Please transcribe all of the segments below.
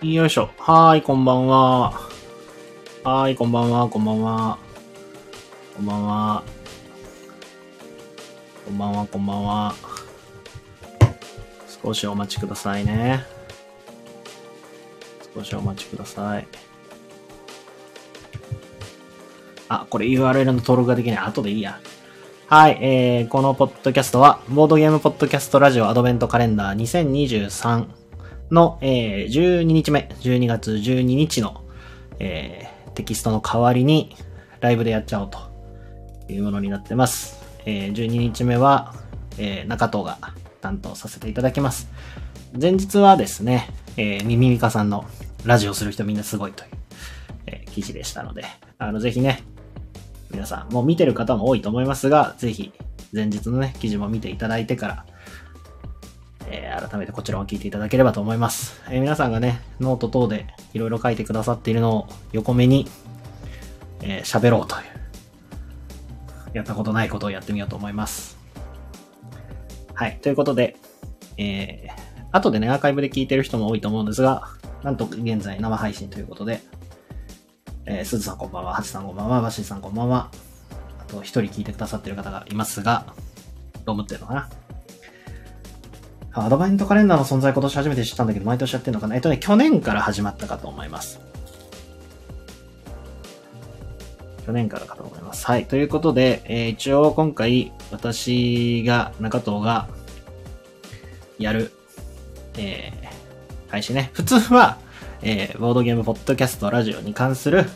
よいしょ。はーい、こんばんは。はーい、こんばんは、こんばんは。こんばんは。こんばんは、こんばんは。少しお待ちくださいね。少しお待ちください。あ、これ URL の登録ができない。後でいいや。はい、えー、このポッドキャストは、ボードゲームポッドキャストラジオアドベントカレンダー2023の、えー、12日目、12月12日の、えー、テキストの代わりに、ライブでやっちゃおうというものになってます。えー、12日目は、えー、中藤が担当させていただきます。前日はですね、えー、ミミミカさんのラジオする人みんなすごいという、えー記事でしたので、あの、ぜひね、皆さん、もう見てる方も多いと思いますが、ぜひ、前日のね、記事も見ていただいてから、えー改めてこちらを聞いていただければと思います。えー皆さんがね、ノート等でいろいろ書いてくださっているのを横目に、えー喋ろうという、やったことないことをやってみようと思います。はい。ということで、えー、後でね、アーカイブで聞いてる人も多いと思うんですが、なんと現在生配信ということで、えー、すずさんこんばんは、はちさんこんばんは、バシーさんこんばんは。あと、一人聞いてくださってる方がいますが、どう思ってるのかな？アドバイントカレンダーの存在今年初めて知ったんだけど、毎年やってんのかな？えっとね、去年から始まったかと思います。去年からかと思います。はい。ということで、えー一応今回、私が、中藤が、やる、えー配信ね。普通は、えーボードゲーム、ポッドキャスト、ラジオに関する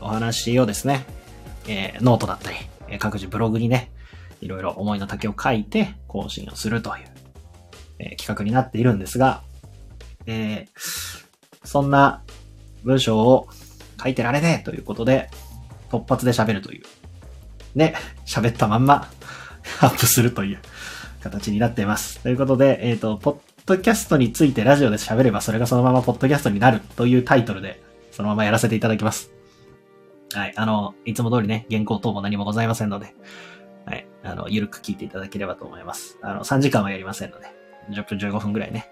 お話をですね、えーノートだったり、え各自ブログにね、いろいろ思いの丈を書いて更新をするという、え企画になっているんですが、えーそんな文章を書いてられねえということで、突発で喋るという。で、喋ったまんま アップするという形になっています。ということで、えっ、と、ポッドキャストについてラジオで喋ればそれがそのままポッドキャストになるというタイトルで、そのままやらせていただきます。はい。あの、いつも通りね、原稿等も何もございませんので、はい。あの、ゆるく聞いていただければと思います。あの、3時間はやりませんので、10分15分ぐらいね、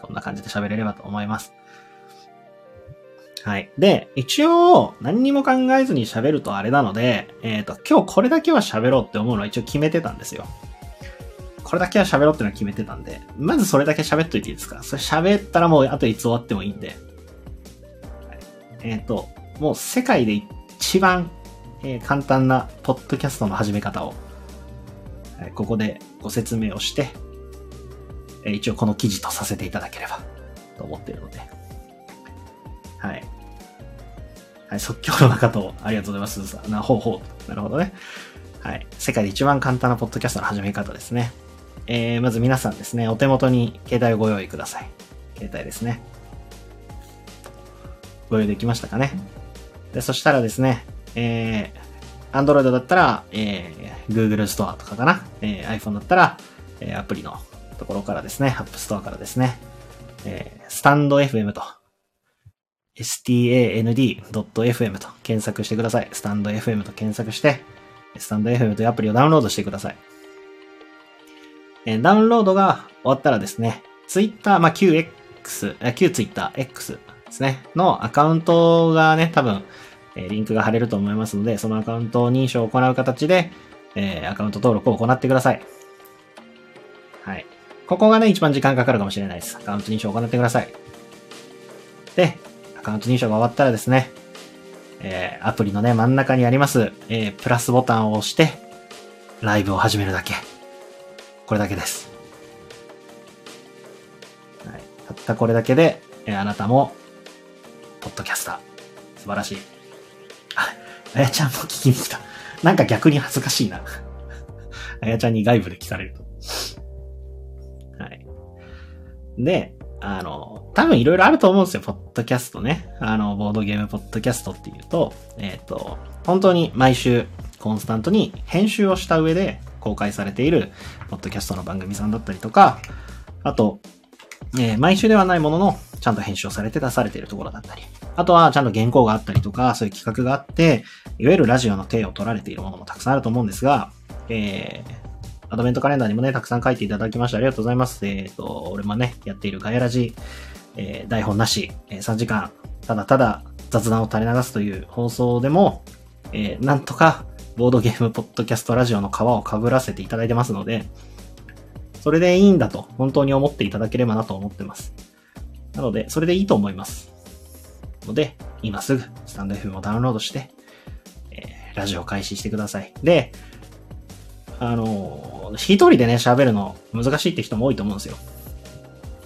こんな感じで喋れればと思います。はい。で、一応、何にも考えずに喋るとあれなので、えっ、と、今日これだけは喋ろうって思うのは一応決めてたんですよ。これだけは喋ろうってのは決めてたんで、まずそれだけ喋っといていいですかそれ喋ったらもうあといつ終わってもいいんで。えっ、と、もう世界で一番、えー簡単なポッドキャストの始め方を、はいここでご説明をして、え一応この記事とさせていただければと思っているので。はい。はい、即興の中と、ありがとうございます。な、ほうほう。なるほどね。はい。世界で一番簡単なポッドキャストの始め方ですね。えー、まず皆さんですね、お手元に携帯をご用意ください。携帯ですね。ご用意できましたかね。で、そしたらですね、えー、Android だったら、えー、Google ストアとかかな。えー、iPhone だったら、えー、アプリのところからですね、App Store からですね、えー、スタンド FM と、stand.fm と検索してください。スタンド FM と検索して、スタンド FM というアプリをダウンロードしてください。えーダウンロードが終わったらですね、Twitter、まあ、QX、あ旧 Twitter、X ですね、のアカウントがね、多分、えーリンクが貼れると思いますので、そのアカウント認証を行う形で、えーアカウント登録を行ってくださ。い。ここがね、一番時間かかるかもしれないです。アカウント認証を行ってください。で、アカウント認証が終わったらですね、えーアプリのね、真ん中にあります、えープラスボタンを押して、ライブを始めるだけ。これだけです。はい。たったこれだけで、えーあなたも、ポッドキャスター。素晴らしい。あ、あやちゃんも聞きに来た。なんか逆に恥ずかしいな。あやちゃんに外部で聞かれると。で、あの、多分いろいろあると思うんですよ、ポッドキャストね。あの、ボードゲームポッドキャストっていうと、えっ、と、本当に毎週コンスタントに編集をした上で公開されている、ポッドキャストの番組さんだったりとか、あと、えー毎週ではないものの、ちゃんと編集をされて出されているところだったり、あとはちゃんと原稿があったりとか、そういう企画があって、いわゆるラジオの手を取られているものもたくさんあると思うんですが、えー、アドベントカレンダーにもね、たくさん書いていただきましてありがとうございます。えっ、と、俺もね、やっているガヤラジえー、台本なし、えー、3時間、ただただ雑談を垂れ流すという放送でも、えー、なんとか、ボードゲームポッドキャストラジオの皮をかぶらせていただいてますので、それでいいんだと本当に思っていただければなと思ってます。なので、それでいいと思います。ので、今すぐスタンド FM をダウンロードして、えー、ラジオ開始してください。で、あの、一人でね、喋るの難しいって人も多いと思うんですよ。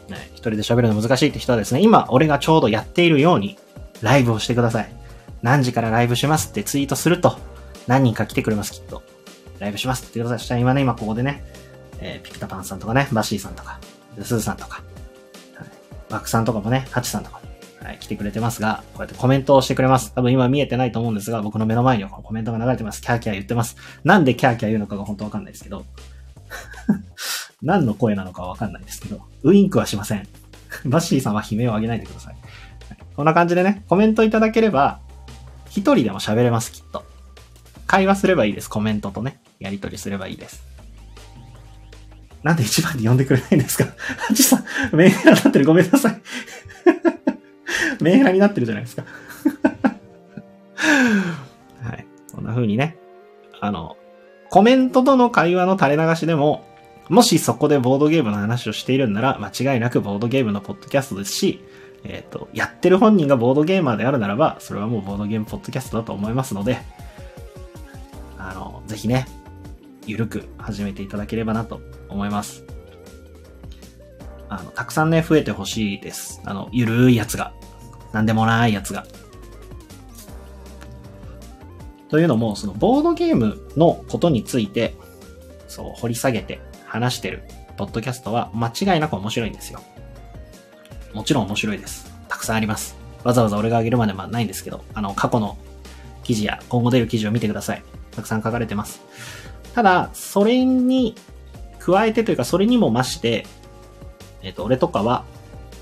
ね、一人で喋るの難しいって人はですね、今俺がちょうどやっているように、ライブをしてください。何時からライブしますってツイートすると、何人か来てくれます、きっと。ライブしますってください。そしたら今ね、今ここでね、えー、ピクタパンさんとかね、バシーさんとか、スーさんとか、はい、バクさんとかもね、ハチさんとか、はい、来てくれてますが、こうやってコメントをしてくれます。多分今見えてないと思うんですが、僕の目の前にはコメントが流れてます。キャーキャー言ってます。なんでキャーキャー言うのかが本当わかんないですけど、何の声なのかわかんないですけど、ウインクはしません。バッシーさんは悲鳴を上げないでください。こんな感じでね、コメントいただければ、一人でも喋れます、きっと。会話すればいいです。コメントとね、やり取りすればいいです。なんで一番に呼んでくれないんですか？ハチさん、メンヘラになってる。ごめんなさい。メンヘラになってるじゃないですか。はい。こんな風にね。あの、コメントとの会話の垂れ流しでも、もしそこでボードゲームの話をしているんなら、間違いなくボードゲームのポッドキャストですし、えっ、ー、と、やってる本人がボードゲーマーであるならば、それはもうボードゲームポッドキャストだと思いますので、あの、ぜひね、ゆるく始めていただければなと思います。あの、たくさんね、増えてほしいです。あの、ゆるいやつが。なんでもないやつが。というのも、その、ボードゲームのことについて、そう、掘り下げて話してる、ポッドキャストは間違いなく面白いんですよ。もちろん面白いです。たくさんあります。わざわざ俺があげるまでまあないんですけど、あの、過去の記事や今後出る記事を見てください。たくさん書かれてます。ただ、それに加えてというか、それにも増して、えっ、と、俺とかは、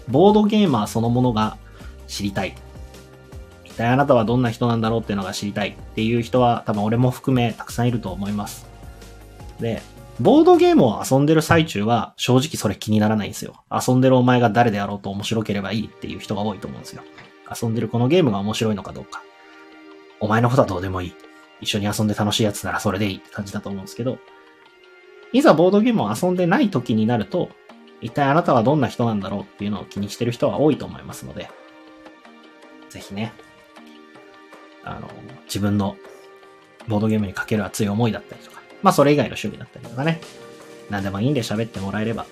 ボードゲーマーそのものが知りたい。一体あなたはどんな人なんだろうっていうのが知りたいっていう人は多分俺も含めたくさんいると思います。で、ボードゲームを遊んでる最中は正直それ気にならないんですよ。遊んでるお前が誰であろうと面白ければいいっていう人が多いと思うんですよ。遊んでるこのゲームが面白いのかどうか。お前のことはどうでもいい。一緒に遊んで楽しいやつならそれでいいって感じだと思うんですけど、いざボードゲームを遊んでない時になると、一体あなたはどんな人なんだろうっていうのを気にしてる人は多いと思いますので、ぜひね、あの、自分のボードゲームにかける熱い思いだったりとか、まあそれ以外の趣味だったりとかね、何でもいいんで喋ってもらえれば、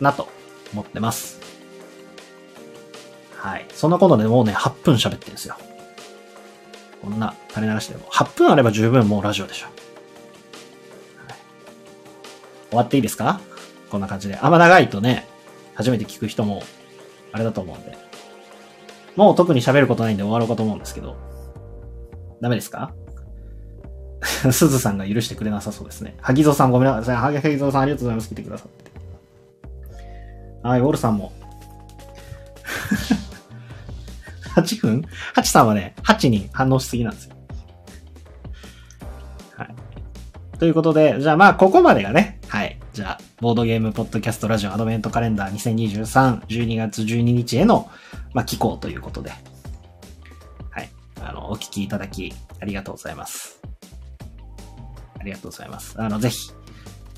なと思ってます。はい。そんなことでもうね、8分喋ってるんですよ。こんな垂れ流しても、8分あれば十分もうラジオでしょ。はい、終わっていいですか？こんな感じで。あんま長いとね、初めて聞く人も、あれだと思うんで。もう特に喋ることないんで終わろうかと思うんですけど。ダメですか？すずさんが許してくれなさそうですね。はぎぞさんごめんなさい。はぎぞさんありがとうございます。来てくださって。はい、ウォルさんも。8分 ?8 さんはね、8に反応しすぎなんですよ。はい。ということで、じゃあまあ、ここまでがね、はい。じゃあ、ボードゲームポッドキャストラジオアドベントカレンダー2023、12月12日への、まあ、寄稿ということで、はい。あの、お聞きいただき、ありがとうございます。ありがとうございます。あの、ぜひ、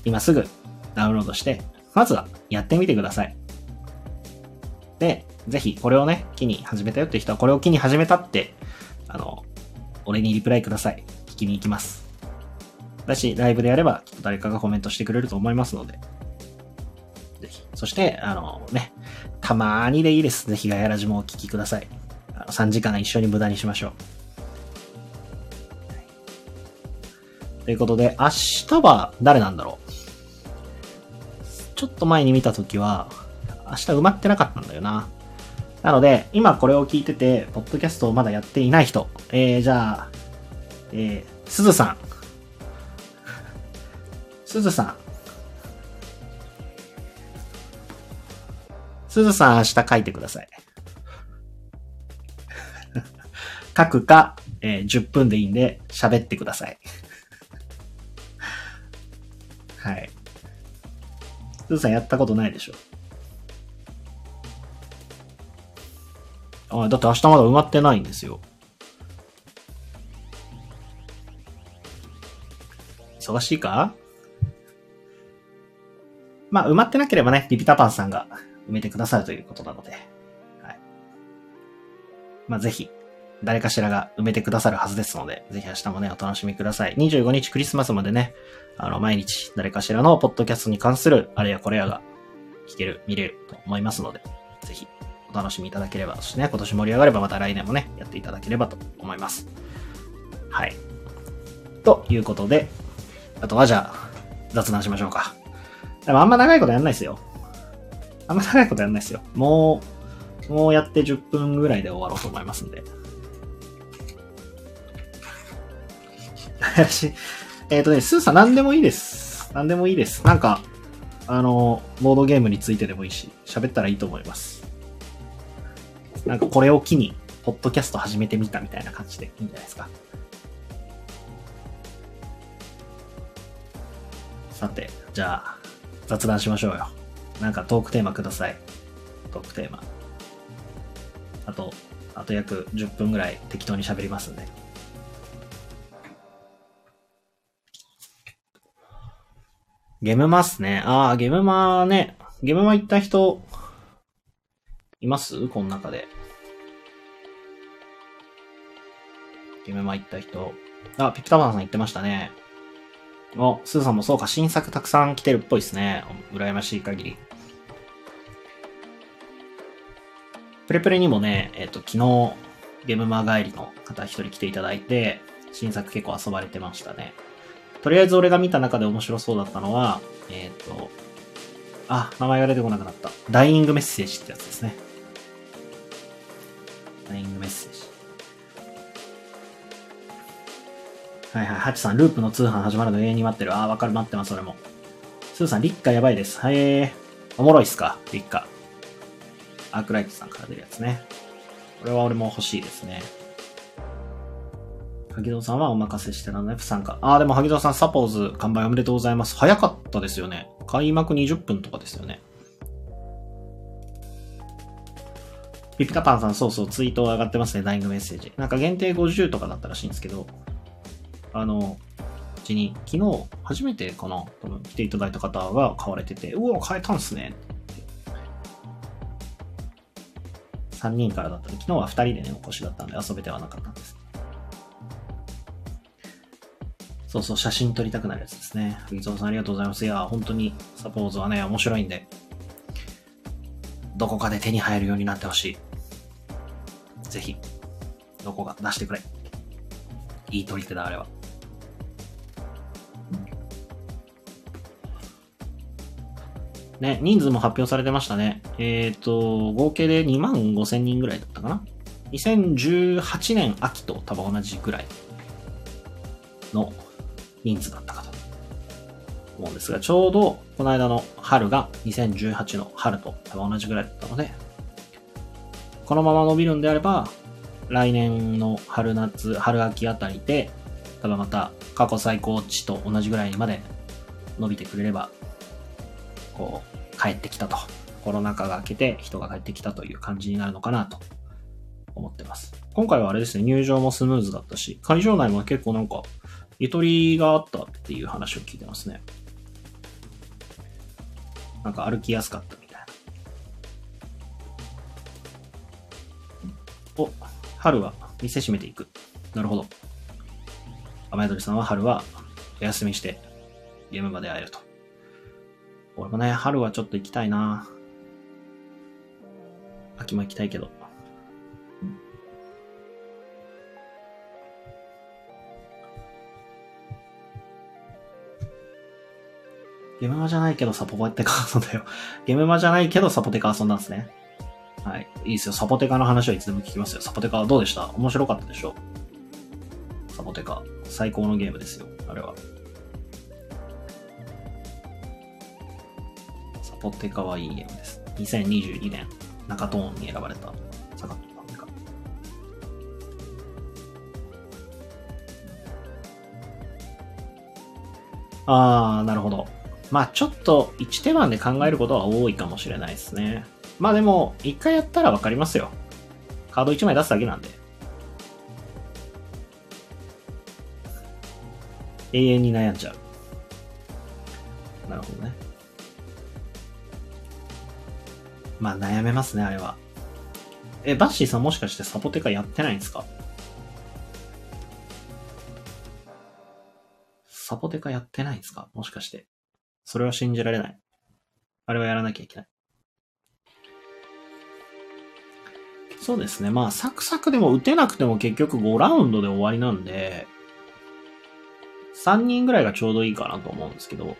今すぐダウンロードして、まずはやってみてください。で、ぜひこれをね、機に始めたよって人はこれを機に始めたって、あの、俺にリプライください。聞きに行きます。だし、ライブでやれば、きっと誰かがコメントしてくれると思いますので。ぜひ。そして、あのね、たまーにでいいです。ぜひガヤラジもお聞きください。あの3時間一緒に無駄にしましょう。ということで、明日は誰なんだろう？ちょっと前に見たときは、明日埋まってなかったんだよな。なので、今これを聞いてて、ポッドキャストをまだやっていない人、えー、じゃあ、えー、すずさん。すずさん。すずさん明日書いてください。書くか、えー、10分でいいんで喋ってください。はい。すずさんやったことないでしょ？あだって明日まだ埋まってないんですよ。忙しいか？まあ、埋まってなければね、リピタパンさんが埋めてくださるということなので。はい。まあ、ぜひ、誰かしらが埋めてくださるはずですので、ぜひ明日もね、お楽しみください。25日クリスマスまでね、あの、毎日誰かしらのポッドキャストに関するあれやこれやが聞ける、見れると思いますので、ぜひお楽しみいただければ、そしてね、今年盛り上がればまた来年もね、やっていただければと思います。はい。ということで、あとはじゃあ、雑談しましょうか。でもあんま長いことやんないですよ。あんま長いことやんないですよ。もう、もうやって10分ぐらいで終わろうと思いますんで。林、えっ、とね、スーさん何でもいいです。何でもいいです。なんか、あの、ボードゲームについてでもいいし、喋ったらいいと思います。なんかこれを機に、ポッドキャスト始めてみたみたいな感じでいいんじゃないですか。さて、じゃあ、雑談しましょうよ。なんかトークテーマください。トークテーマ。あと、あと約10分ぐらい適当に喋りますんで。ゲムマっすね。ああ、ゲムマね。ゲムマ行った人、います？この中で。ゲムマ行った人。あ、ピピタバンさん言ってましたね。お、スーさんもそうか、新作たくさん来てるっぽいですね。羨ましい限り。プレプレにもね、えっ、と、昨日、ゲームマ帰りの方一人来ていただいて、新作結構遊ばれてましたね。とりあえず俺が見た中で面白そうだったのは、えっ、ー、と、あ、名前が出てこなくなった。ダイイングメッセージってやつですね。ダイイングメッセージ。はいはい、ハチさん、ループの通販始まるの永遠に待ってる。あー、わかる、待ってます、俺も。スーさん、立夏やばいです。はい、え、おもろいっすか？立夏。アークライトさんから出るやつね。これは俺も欲しいですね。萩戸さんはお任せしてなの F 参加。ああ、でも萩戸さん、サポーズ完売おめでとうございます。早かったですよね。開幕20分とかですよね。ピピタパンさん、そうそう、ツイート上がってますね、ダイイングメッセージ。なんか限定50とかだったらしいんですけど、あの、うちに、昨日、初めてかな、多分来ていただいた方が買われてて、うわ、買えたんすね。3人からだったんで、昨日は2人でね、お越しだったんで遊べてはなかったんです。そうそう、写真撮りたくなるやつですね。藤蔵さんありがとうございます。いや、本当にサポーズはね、面白いんで、どこかで手に入るようになってほしい。ぜひ、どこか出してくれ。いい取り手だ、あれは。ね、人数も発表されてましたね。えっ、ー、と、合計で2万5千人ぐらいだったかな。2018年秋と多分同じぐらいの人数だったかと思うんですが、ちょうどこの間の春が2018の春と多分同じぐらいだったので、このまま伸びるんであれば、来年の春夏、春秋あたりで、多分また過去最高値と同じぐらいまで伸びてくれれば、こう、帰ってきたと。コロナ禍が明けて人が帰ってきたという感じになるのかなと思ってます。今回はあれですね、入場もスムーズだったし、会場内も結構なんかゆとりがあったっていう話を聞いてますね。なんか歩きやすかったみたいな。お、春は店閉めていく。なるほど。雨宿りさんは春はお休みしてゲームまで会えると。俺もね、春はちょっと行きたいな秋も行きたいけど。ゲームマじゃないけどサポテカ遊んだよ。ゲムマじゃないけどサポテカ遊んだんですね。はい。いいですよ。サポテカの話はいつでも聞きますよ。サポテカはどうでした？面白かったでしょ？サポテカ。最高のゲームですよ。あれは。サポテカはいいゲームです。2022年中トーンに選ばれたサカトテカ。あー、なるほど。まあちょっと1手番で考えることは多いかもしれないですね。まあでも、一回やったらわかりますよ。カード1枚出すだけなんで。永遠に悩んじゃう。なるほどね。まあ悩めますね、あれは。え、バッシーさんもしかしてサポテカやってないんですか？サポテカやってないんですか？もしかして。それは信じられない。あれはやらなきゃいけない。そうですね。まあ、サクサクでも打てなくても結局5ラウンドで終わりなんで、3人ぐらいがちょうどいいかなと思うんですけど、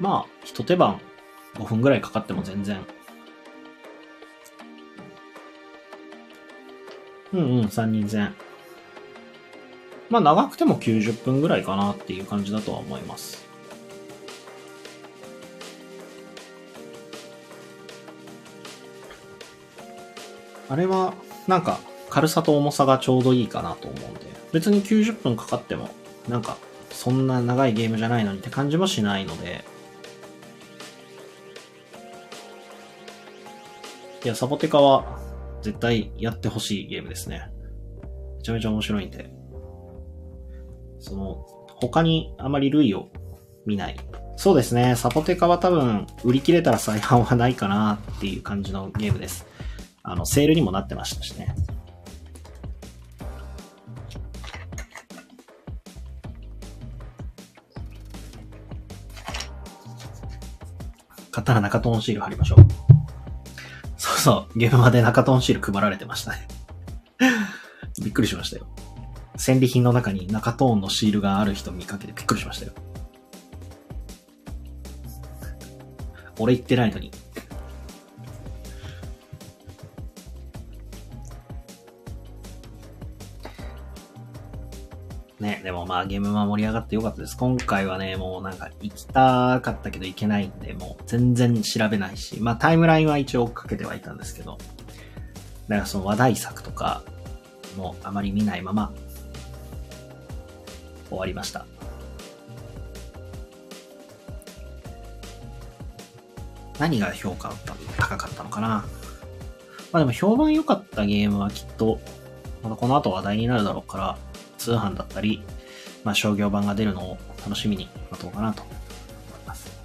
まあ、一手番5分ぐらいかかっても全然。うんうん、3人全。まあ長くても90分ぐらいかなっていう感じだとは思います。あれは、なんか、軽さと重さがちょうどいいかなと思うんで、別に90分かかっても、なんか、そんな長いゲームじゃないのにって感じもしないので、いや、サボテカは絶対やってほしいゲームですね。めちゃめちゃ面白いんで。その、他にあまり類を見ない。そうですね、サポテカは多分、売り切れたら再販はないかなっていう感じのゲームです。あの、セールにもなってましたしね。買ったら中トーンシール貼りましょう。そう、ゲームまで中トンシール配られてましたね。びっくりしましたよ。戦利品の中に中トーンのシールがある人見かけてびっくりしましたよ。俺言ってないのに。まあゲームは盛り上がってよかったです。今回はね、もうなんか行きたかったけど行けないんで、もう全然調べないし、まあタイムラインは一応追っかけてはいたんですけど、だからその話題作とかもうあまり見ないまま終わりました。何が評価高かったのかな？まあでも評判良かったゲームはきっと、またこの後話題になるだろうから、通販だったり、まあ、商業版が出るのを楽しみに待とうかなと思います。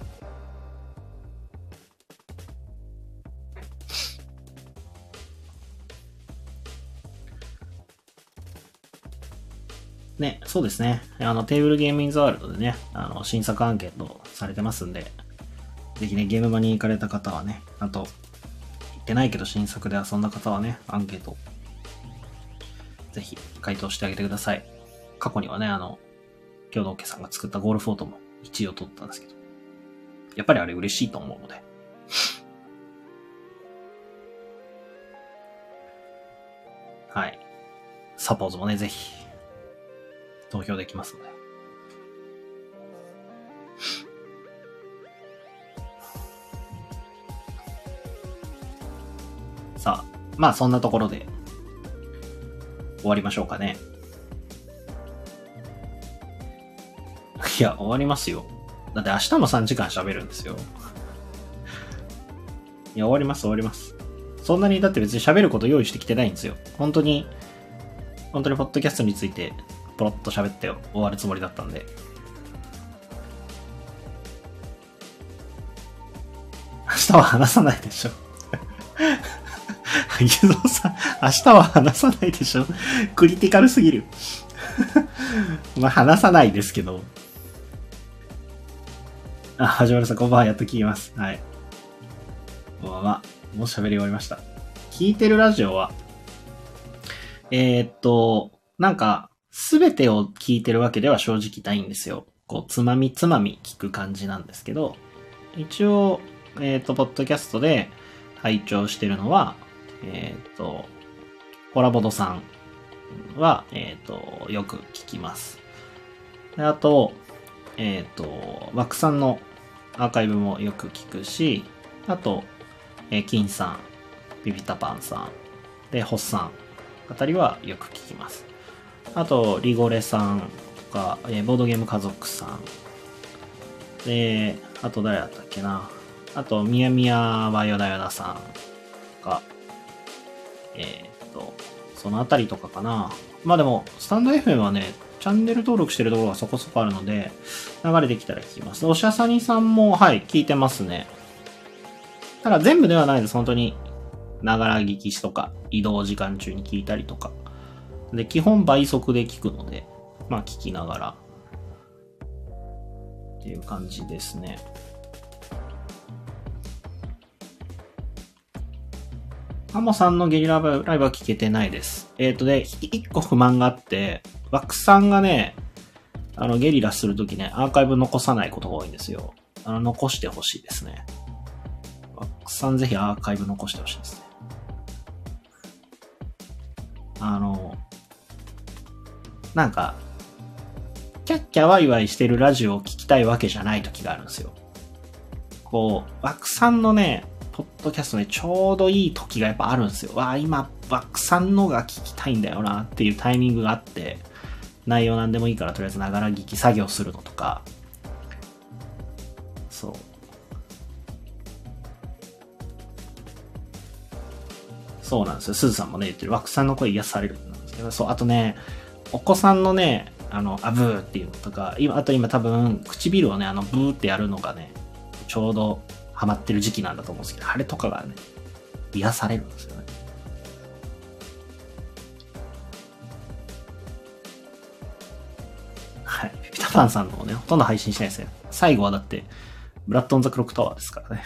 ね、そうですね。あの、テーブルゲームインザワールドでね、あの、新作アンケートされてますんで、ぜひね、ゲーム場に行かれた方はね、あと、行ってないけど新作で遊んだ方はね、アンケートぜひ回答してあげてください。過去にはね、あの、共同家さんが作ったゴールフォートも1位を取ったんですけど、やっぱりあれ嬉しいと思うので。はい。サポーズもね、ぜひ、投票できますので。さあ、まあそんなところで、終わりましょうかね。いや、終わりますよ。だって明日も3時間喋るんですよ。いや、終わります、終わります。そんなに、だって別に喋ること用意してきてないんですよ。本当に、本当にポッドキャストについて、ポロッと喋って終わるつもりだったんで。明日は話さないでしょ。ゆぞさん、明日は話さないでしょクリティカルすぎる。まあ、話さないですけど。あ、はじまるさん、こんばんは。やっと聞きます。はい。こんばんは。もう喋り終わりました。聞いてるラジオは、えー、っと、なんか、すべてを聞いてるわけでは正直ないんですよ。こう、つまみつまみ聞く感じなんですけど、一応、えー、っと、ポッドキャストで拝聴してるのは、えっ、と、コラボドさんは、えっ、と、よく聞きます。であと、えっ、ー、と、枠さんのアーカイブもよく聞くし、あと、えー、金さん、ビビタパンさん、で、ホッさんあたりはよく聞きます。あと、リゴレさんとか、え、ボードゲーム家族さん。で、あと誰だったっけな。あと、みやみやバイオダヨダさんとか、えーっと、そのあたりとかかな。まあでも、スタンド FM はね、チャンネル登録してるところがそこそこあるので、流れてきたら聞きます。おしゃさにさんも、はい、聞いてますね。ただ全部ではないです、本当に。ながら聞きしとか、移動時間中に聞いたりとか。で、基本倍速で聞くので、まあ聞きながら。っていう感じですね。ハモさんのゲリラライブは聞けてないです。えっ、とで、一個不満があって、ワクさんがね、あの、ゲリラするときね、アーカイブ残さないことが多いんですよ。あの、残してほしいですね。ワクさんぜひアーカイブ残してほしいですね。あの、なんか、キャッキャワイワイしてるラジオを聞きたいわけじゃない時があるんですよ。こう、ワクさんのね、ポッドキャストね、ちょうどいい時がやっぱあるんですよ。わあ、今、ワクさんのが聞きたいんだよなっていうタイミングがあって、内容なんでもいいからとりあえずながら聞き作業するのとか、そう。そうなんですよ。すずさんもね、言ってる。ワクさんの声癒されるなんですけど、そう、あとね、お子さんのね、あの、あぶーっていうのとか、今、あと今多分、唇をね、あの、ブーってやるのがね、ちょうどハマってる時期なんだと思うんですけど、あれとかがね、癒されるんですよね。はい。ピピタパンさんのね、ほとんど配信しないですね。最後はだって、ブラッドオンザクロックタワーですからね。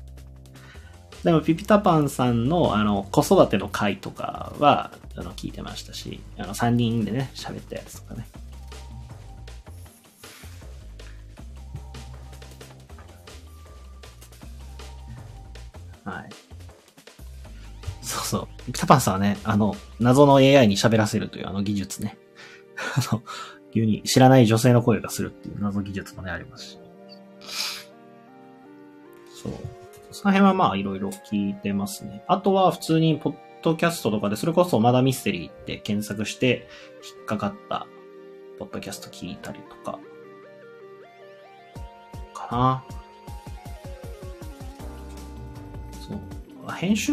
でも、ピピタパンさんの、あの、子育ての回とかは、あの、聞いてましたし、あの、3人でね、喋ったやつとかね。タパンさんはね、あの、謎の AI に喋らせるというあの技術ね。あの、急に知らない女性の声がするっていう謎技術もね、ありますし。そう。その辺はまあいろいろ聞いてますね。あとは普通にポッドキャストとかで、それこそまだミステリーって検索して引っかかったポッドキャスト聞いたりとか、かな。そう。編集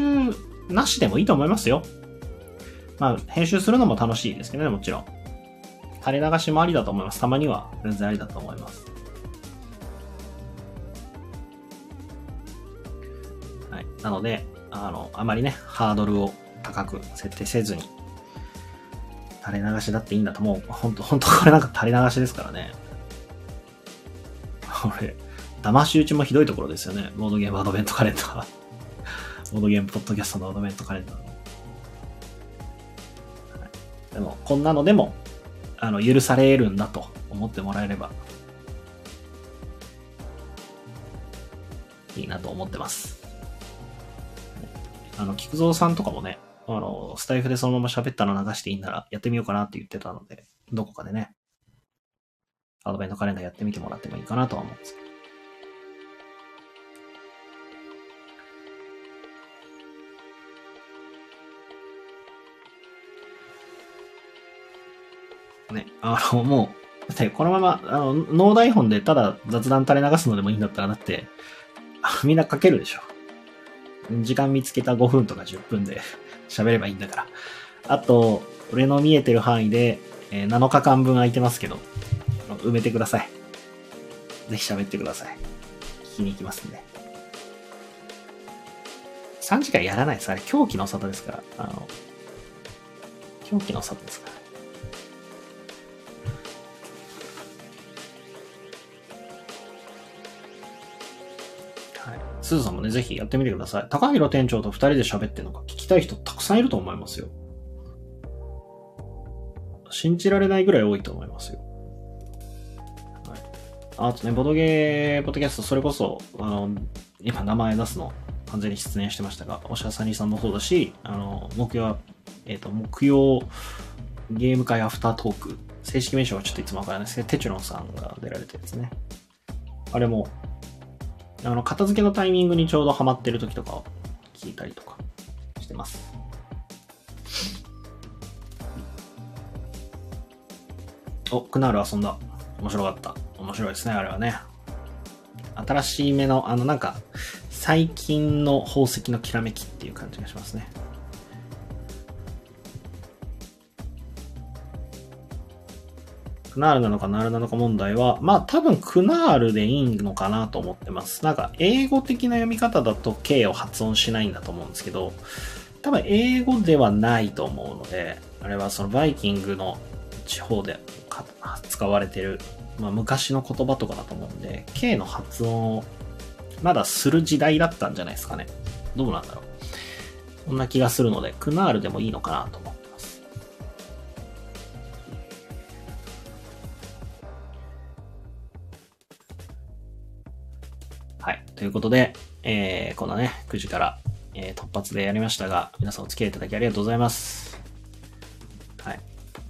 なしでもいいと思いますよ。まあ、編集するのも楽しいですけどね、もちろん。垂れ流しもありだと思います。たまには全然ありだと思います。はい。なので、あの、あまりね、ハードルを高く設定せずに、垂れ流しだっていいんだと、もう、ほんと、ほんとこれなんか垂れ流しですからね。これ、騙し討ちもひどいところですよね。ボードゲームアドベントカレンダー。ボードゲームポッドキャストのアドベントカレンダーの。でも、こんなのでも、あの、許されるんだと思ってもらえれば、いいなと思ってます。あの、菊蔵さんとかもね、あの、スタイフでそのまま喋ったの流していいならやってみようかなって言ってたので、どこかでね、アドベントカレンダーやってみてもらってもいいかなとは思うんですけど。ね、あの、もう、だってこのまま、あの、脳台本でただ雑談垂れ流すのでもいいんだったら、だって、みんな書けるでしょ。時間見つけた5分とか10分で 喋ればいいんだから。あと、俺の見えてる範囲で、えー7日間分空いてますけど、埋めてください。ぜひ喋ってください。聞きに行きますんで。3時間やらないです。あれ、狂気の沙汰ですから。あの、狂気の沙汰ですから。すずさんもね、ぜひやってみてください。高弘店長と二人で喋ってるのか聞きたい人たくさんいると思いますよ。信じられないぐらい多いと思いますよ。はい。あとね、ボドゲー、ポッドキャスト、それこそ、あの、今名前出すの完全に失念してましたが、おしゃさにさんもそうだし、あの、木曜は、えっ、と、木曜ゲーム会アフタートーク、正式名称はちょっといつもわからないですけど、テチュロンさんが出られたやつね。あれも、あの、片付けのタイミングにちょうどハマってる時とかを聞いたりとかしてます。お、クナール遊んだ。面白かった。面白いですね、あれはね。新しい目の、あの、なんか、最近の宝石のきらめきっていう感じがしますね。クナールなのかナールなのか問題は、まあ多分クナールでいいのかなと思ってます。なんか英語的な読み方だと K を発音しないんだと思うんですけど、多分英語ではないと思うので、あれはそのバイキングの地方で使われてる、まあ昔の言葉とかだと思うんで、K の発音をまだする時代だったんじゃないですかね。どうなんだろう。そんな気がするので、クナールでもいいのかなと思ってということで、えー、このね、9時から、えー、突発でやりましたが、皆さんお付き合いいただきありがとうございます。はい。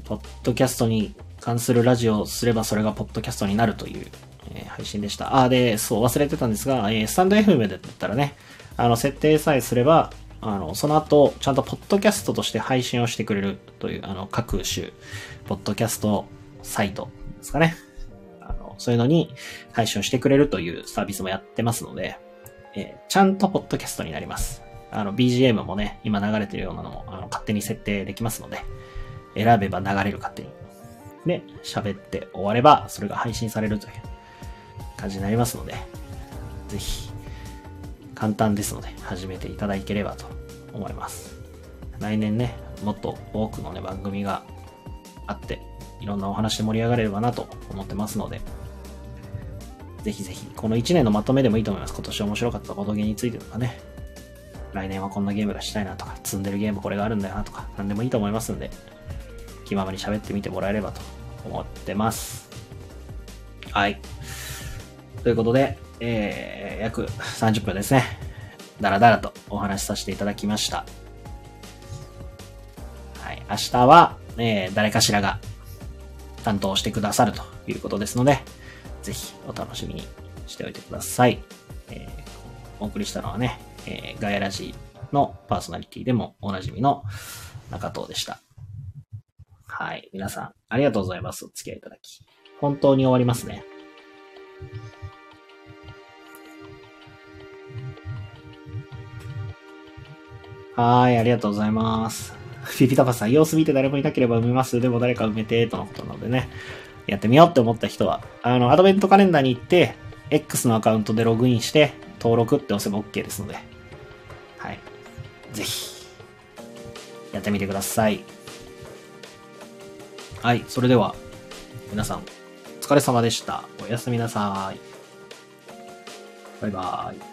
ポッドキャストに関するラジオをすればそれがポッドキャストになるという、えー、配信でした。あ、で、そう、忘れてたんですが、えー、スタンド FM だったらね、あの、設定さえすれば、あの、その後、ちゃんとポッドキャストとして配信をしてくれるという、あの、各種、ポッドキャストサイトですかね。そういうのに配信してくれるというサービスもやってますので、えー、ちゃんとポッドキャストになります。あの、BGM もね、今流れてるようなのも、あの、勝手に設定できますので、選べば流れる勝手に。で、喋って終われば、それが配信されるという感じになりますので、ぜひ、簡単ですので、始めていただければと思います。来年ね、もっと多くのね、番組があって、いろんなお話で盛り上がれればなと思ってますので、ぜひぜひ、この1年のまとめでもいいと思います。今年面白かったボドゲーについてとかね、来年はこんなゲームがしたいなとか、積んでるゲームこれがあるんだよなとか、何でもいいと思いますんで、気ままに喋ってみてもらえればと思ってます。はい。ということで、えー、約30分ですね。だらだらとお話しさせていただきました。はい。明日は、えー、誰かしらが担当してくださるということですので、ぜひお楽しみにしておいてください。えー、お送りしたのはね、えー、ガヤラジのパーソナリティでもおなじみの中藤でした。はい。皆さん、ありがとうございます。お付き合いいただき。本当に終わりますね。はい、ありがとうございます。フィピタパさん、様子見て誰もいなければ埋めます。でも誰か埋めて、とのことなのでね。やってみようって思った人は、あの、アドベントカレンダーに行って、X のアカウントでログインして、登録って押せば OK ですので。はい。ぜひ、やってみてください。はい、それでは、皆さん、お疲れ様でした。おやすみなさい。バイバーイ。